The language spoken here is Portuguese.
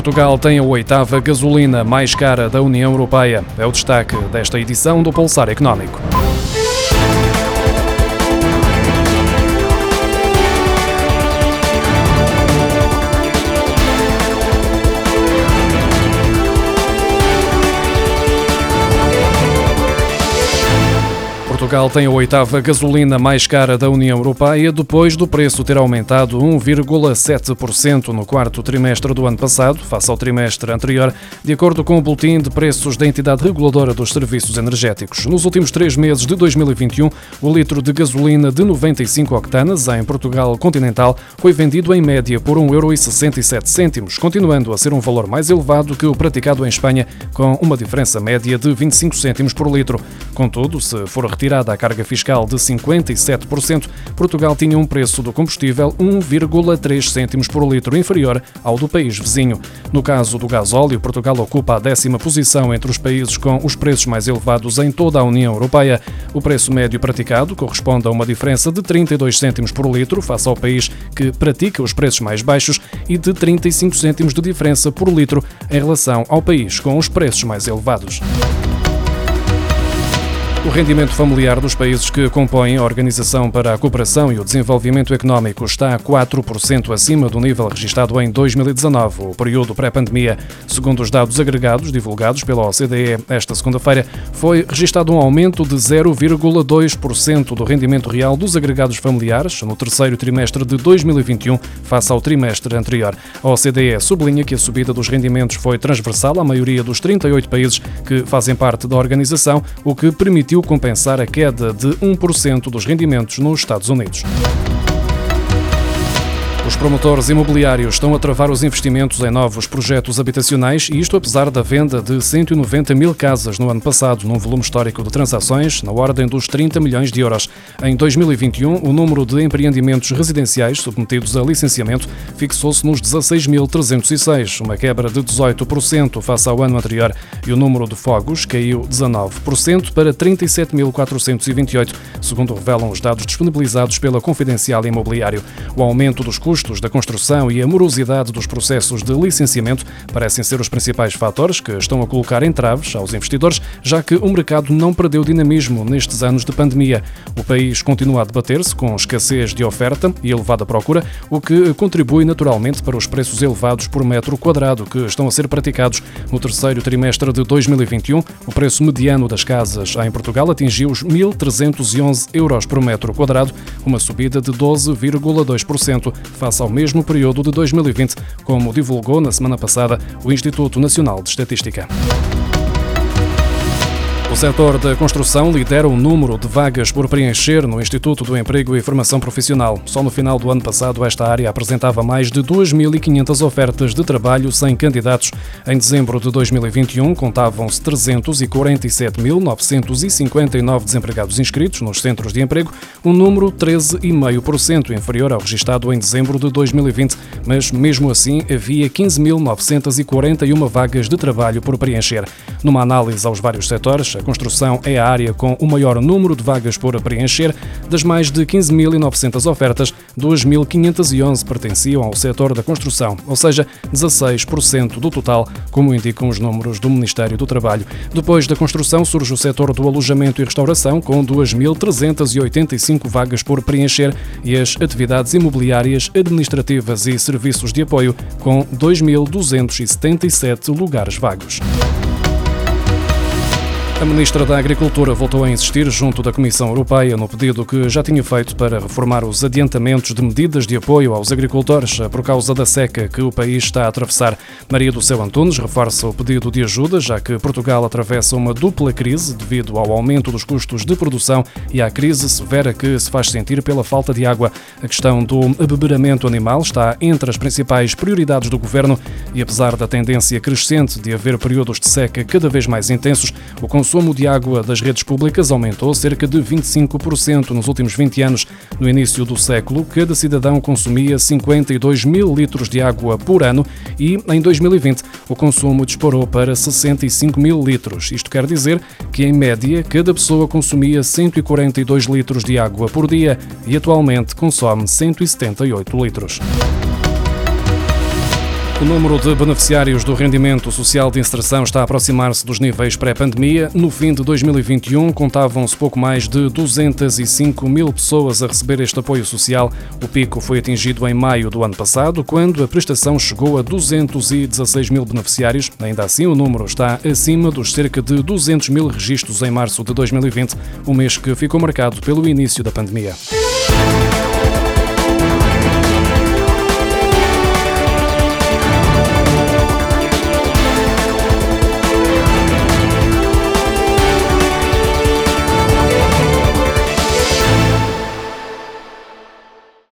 Portugal tem a oitava gasolina mais cara da União Europeia. É o destaque desta edição do Pulsar Económico. Portugal tem a oitava gasolina mais cara da União Europeia, depois do preço ter aumentado 1,7% no quarto trimestre do ano passado, face ao trimestre anterior, de acordo com o Boletim de Preços da Entidade Reguladora dos Serviços Energéticos. Nos últimos três meses de 2021, o litro de gasolina de 95 octanas em Portugal continental foi vendido em média por 1,67€, continuando a ser um valor mais elevado que o praticado em Espanha, com uma diferença média de 25 cêntimos por litro. Contudo, se for retirado retirada a carga fiscal de 57%, Portugal tinha um preço do combustível 1,3 cêntimos por litro inferior ao do país vizinho. No caso do gasóleo, Portugal ocupa a décima posição entre os países com os preços mais elevados em toda a União Europeia. O preço médio praticado corresponde a uma diferença de 32 cêntimos por litro face ao país que pratica os preços mais baixos e de 35 cêntimos de diferença por litro em relação ao país com os preços mais elevados. O rendimento familiar dos países que compõem a Organização para a Cooperação e o Desenvolvimento Económico está a 4% acima do nível registrado em 2019, o período pré-pandemia. Segundo os dados agregados divulgados pela OCDE esta segunda-feira, foi registrado um aumento de 0,2% do rendimento real dos agregados familiares no terceiro trimestre de 2021 face ao trimestre anterior. A OCDE sublinha que a subida dos rendimentos foi transversal à maioria dos 38 países que fazem parte da organização, o que permitiu permitiu compensar a queda de 1% dos rendimentos nos Estados Unidos. Os promotores imobiliários estão a travar os investimentos em novos projetos habitacionais e isto apesar da venda de 190 mil casas no ano passado, num volume histórico de transações na ordem dos 30 milhões de euros. Em 2021, o número de empreendimentos residenciais submetidos a licenciamento fixou-se nos 16.306, uma quebra de 18% face ao ano anterior, e o número de fogos caiu 19% para 37.428, segundo revelam os dados disponibilizados pela Confidencial Imobiliário. O aumento dos custos da construção e a morosidade dos processos de licenciamento parecem ser os principais fatores que estão a colocar entraves aos investidores, já que o mercado não perdeu dinamismo nestes anos de pandemia. O país continua a debater-se com escassez de oferta e elevada procura, o que contribui naturalmente para os preços elevados por metro quadrado que estão a ser praticados no terceiro trimestre de 2021. O preço mediano das casas em Portugal atingiu os 1.311 euros por metro quadrado, uma subida de 12,2% face ao mesmo período de 2020, como divulgou na semana passada o Instituto Nacional de Estatística. O setor da construção lidera o número de vagas por preencher no Instituto do Emprego e Formação Profissional. Só no final do ano passado, esta área apresentava mais de 2.500 ofertas de trabalho sem candidatos. Em dezembro de 2021, contavam-se 347.959 desempregados inscritos nos centros de emprego, um número 13,5% inferior ao registado em dezembro de 2020, mas mesmo assim havia 15.941 vagas de trabalho por preencher. Numa análise aos vários setores, a construção é a área com o maior número de vagas por preencher. Das mais de 15.900 ofertas, 2.511 pertenciam ao setor da construção, ou seja, 16% do total, como indicam os números do Ministério do Trabalho. Depois da construção surge o setor do alojamento e restauração, com 2.385 vagas por preencher, e as atividades imobiliárias, administrativas e serviços de apoio, com 2.277 lugares vagos. A Ministra da Agricultura voltou a insistir junto da Comissão Europeia no pedido que já tinha feito para reformar os adiantamentos de medidas de apoio aos agricultores por causa da seca que o país está a atravessar. Maria do Céu Antunes reforça o pedido de ajuda, já que Portugal atravessa uma dupla crise devido ao aumento dos custos de produção e à crise severa que se faz sentir pela falta de água. A questão do abeberamento animal está entre as principais prioridades do governo e, apesar da tendência crescente de haver períodos de seca cada vez mais intensos, o consumo consumo de água das redes públicas aumentou cerca de 25% nos últimos 20 anos. No início do século, cada cidadão consumia 52 mil litros de água por ano e, em 2020, o consumo disparou para 65 mil litros. Isto quer dizer que, em média, cada pessoa consumia 142 litros de água por dia e atualmente consome 178 litros. O número de beneficiários do rendimento social de inserção está a aproximar-se dos níveis pré-pandemia. No fim de 2021, contavam-se pouco mais de 205 mil pessoas a receber este apoio social. O pico foi atingido em maio do ano passado, quando a prestação chegou a 216 mil beneficiários. Ainda assim, o número está acima dos cerca de 200 mil registros em março de 2020, o mês que ficou marcado pelo início da pandemia.